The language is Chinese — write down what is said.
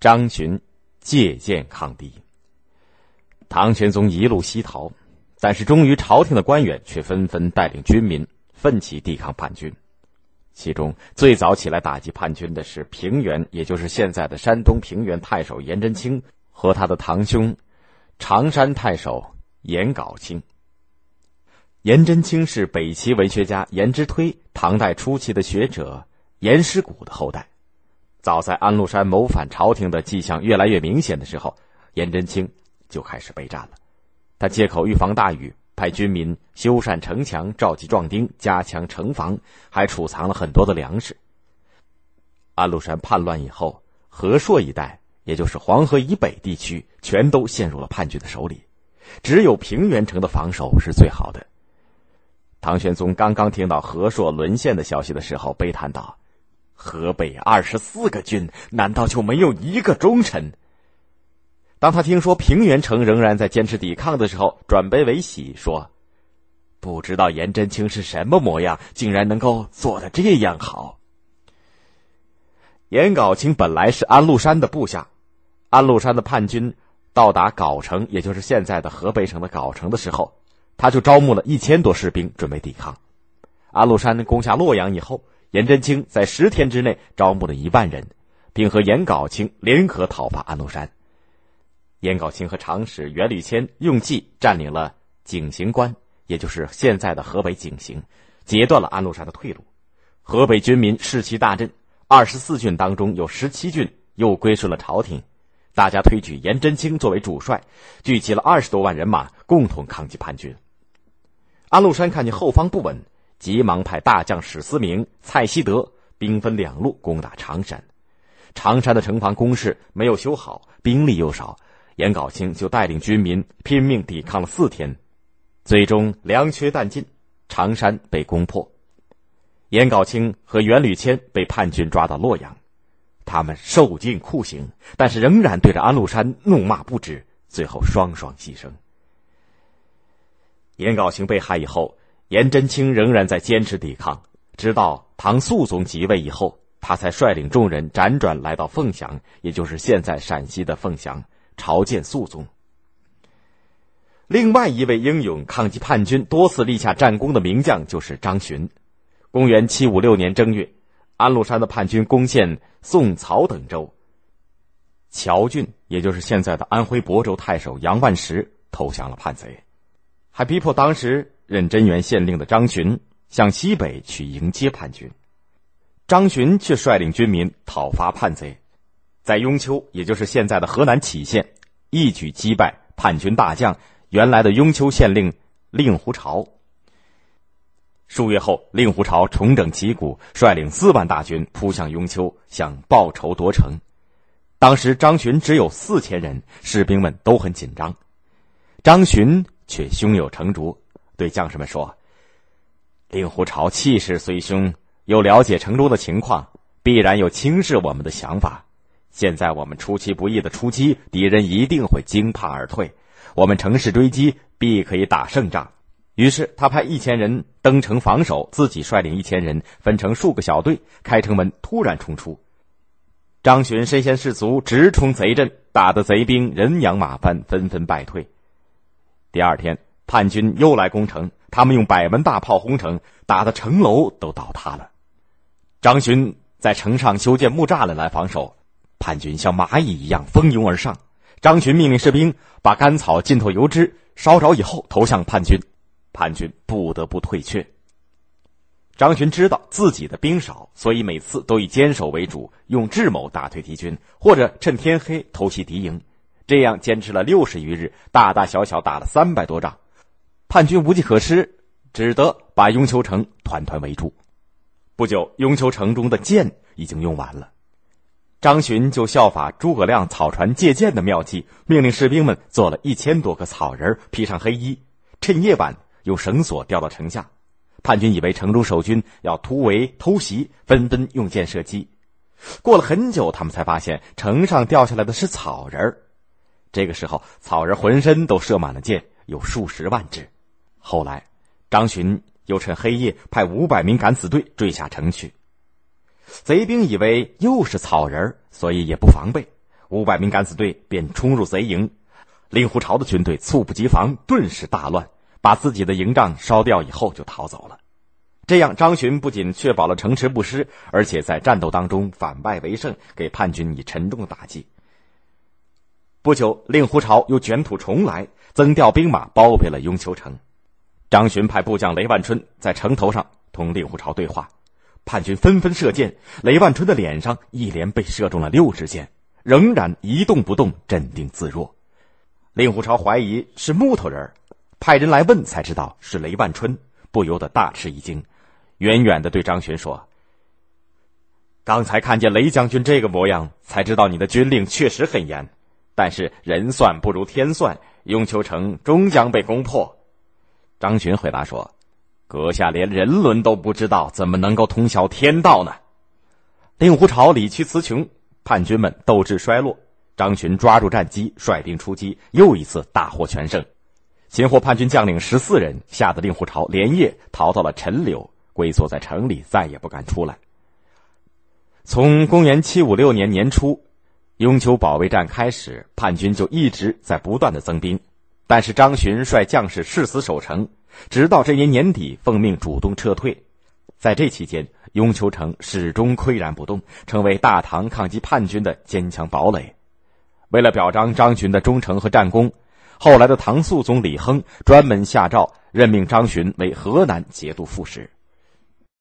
张巡借剑抗敌。唐玄宗一路西逃，但是终于朝廷的官员却纷纷带领军民奋起抵抗叛军。其中最早起来打击叛军的是平原，也就是现在的山东平原太守颜真卿和他的堂兄常山太守颜杲卿。颜真卿是北齐文学家颜之推唐代初期的学者颜师古的后代。早在安禄山谋反朝廷的迹象越来越明显的时候，颜真卿就开始备战了。他借口预防大雨，派军民修缮城墙、召集壮丁、加强城防，还储藏了很多的粮食。安禄山叛乱以后，河朔一带，也就是黄河以北地区，全都陷入了叛军的手里，只有平原城的防守是最好的。唐玄宗刚刚听到河朔沦陷的消息的时候，悲叹道。河北二十四个郡，难道就没有一个忠臣？当他听说平原城仍然在坚持抵抗的时候，转悲为喜，说：“不知道颜真卿是什么模样，竟然能够做的这样好。”颜杲卿本来是安禄山的部下，安禄山的叛军到达藁城，也就是现在的河北省的藁城的时候，他就招募了一千多士兵准备抵抗。安禄山攻下洛阳以后。颜真卿在十天之内招募了一万人，并和颜杲卿联合讨伐安禄山。颜杲卿和长史袁履谦用计占领了井陉关，也就是现在的河北井陉，截断了安禄山的退路。河北军民士气大振，二十四郡当中有十七郡又归顺了朝廷，大家推举颜真卿作为主帅，聚集了二十多万人马，共同抗击叛军。安禄山看见后方不稳。急忙派大将史思明、蔡希德兵分两路攻打常山。常山的城防工事没有修好，兵力又少，颜杲卿就带领军民拼命抵抗了四天，最终粮缺弹尽，常山被攻破。颜杲卿和袁履谦被叛军抓到洛阳，他们受尽酷刑，但是仍然对着安禄山怒骂不止，最后双双牺牲。颜杲卿被害以后。颜真卿仍然在坚持抵抗，直到唐肃宗即位以后，他才率领众人辗转来到凤翔，也就是现在陕西的凤翔，朝见肃宗。另外一位英勇抗击叛军、多次立下战功的名将就是张巡。公元七五六年正月，安禄山的叛军攻陷宋、曹等州，谯郡，也就是现在的安徽亳州太守杨万石投降了叛贼，还逼迫当时。任真元县令的张巡向西北去迎接叛军，张巡却率领军民讨伐叛贼，在雍丘，也就是现在的河南杞县，一举击败叛军大将原来的雍丘县令令狐潮。数月后，令狐潮重整旗鼓，率领四万大军扑向雍丘，想报仇夺城。当时张巡只有四千人，士兵们都很紧张，张巡却胸有成竹。对将士们说：“令狐潮气势虽凶，又了解城中的情况，必然有轻视我们的想法。现在我们出其不意的出击，敌人一定会惊怕而退。我们乘势追击，必可以打胜仗。”于是他派一千人登城防守，自己率领一千人分成数个小队，开城门突然冲出。张巡身先士卒，直冲贼阵，打得贼兵人仰马翻，纷纷败退。第二天。叛军又来攻城，他们用百门大炮轰城，打的城楼都倒塌了。张巡在城上修建木栅栏来防守，叛军像蚂蚁一样蜂拥而上。张巡命令士兵把干草浸透油脂烧着以后投向叛军，叛军不得不退却。张巡知道自己的兵少，所以每次都以坚守为主，用智谋打退敌军，或者趁天黑偷袭敌营。这样坚持了六十余日，大大小小打了三百多仗。叛军无计可施，只得把雍丘城团团围住。不久，雍丘城中的箭已经用完了。张巡就效法诸葛亮草船借箭的妙计，命令士兵们做了一千多个草人，披上黑衣，趁夜晚用绳索吊到城下。叛军以为城中守军要突围偷袭，纷纷用箭射击。过了很久，他们才发现城上掉下来的是草人儿。这个时候，草人浑身都射满了箭，有数十万只。后来，张巡又趁黑夜派五百名敢死队追下城去。贼兵以为又是草人，所以也不防备。五百名敢死队便冲入贼营，令狐潮的军队猝不及防，顿时大乱，把自己的营帐烧掉以后就逃走了。这样，张巡不仅确保了城池不失，而且在战斗当中反败为胜，给叛军以沉重的打击。不久，令狐潮又卷土重来，增调兵马包围了雍丘城。张巡派部将雷万春在城头上同令狐潮对话，叛军纷纷射箭，雷万春的脸上一连被射中了六支箭，仍然一动不动，镇定自若。令狐潮怀疑是木头人，派人来问，才知道是雷万春，不由得大吃一惊，远远的对张巡说：“刚才看见雷将军这个模样，才知道你的军令确实很严。但是人算不如天算，雍丘城终将被攻破。”张巡回答说：“阁下连人伦都不知道，怎么能够通晓天道呢？”令狐潮理屈词穷，叛军们斗志衰落。张巡抓住战机，率兵出击，又一次大获全胜，擒获叛军将领十四人，吓得令狐潮连夜逃到了陈留，龟缩在城里，再也不敢出来。从公元七五六年年初，雍丘保卫战开始，叛军就一直在不断的增兵。但是张巡率将士誓死守城，直到这年年底奉命主动撤退。在这期间，雍丘城始终岿然不动，成为大唐抗击叛军的坚强堡垒。为了表彰张巡的忠诚和战功，后来的唐肃宗李亨专门下诏任命张巡为河南节度副使。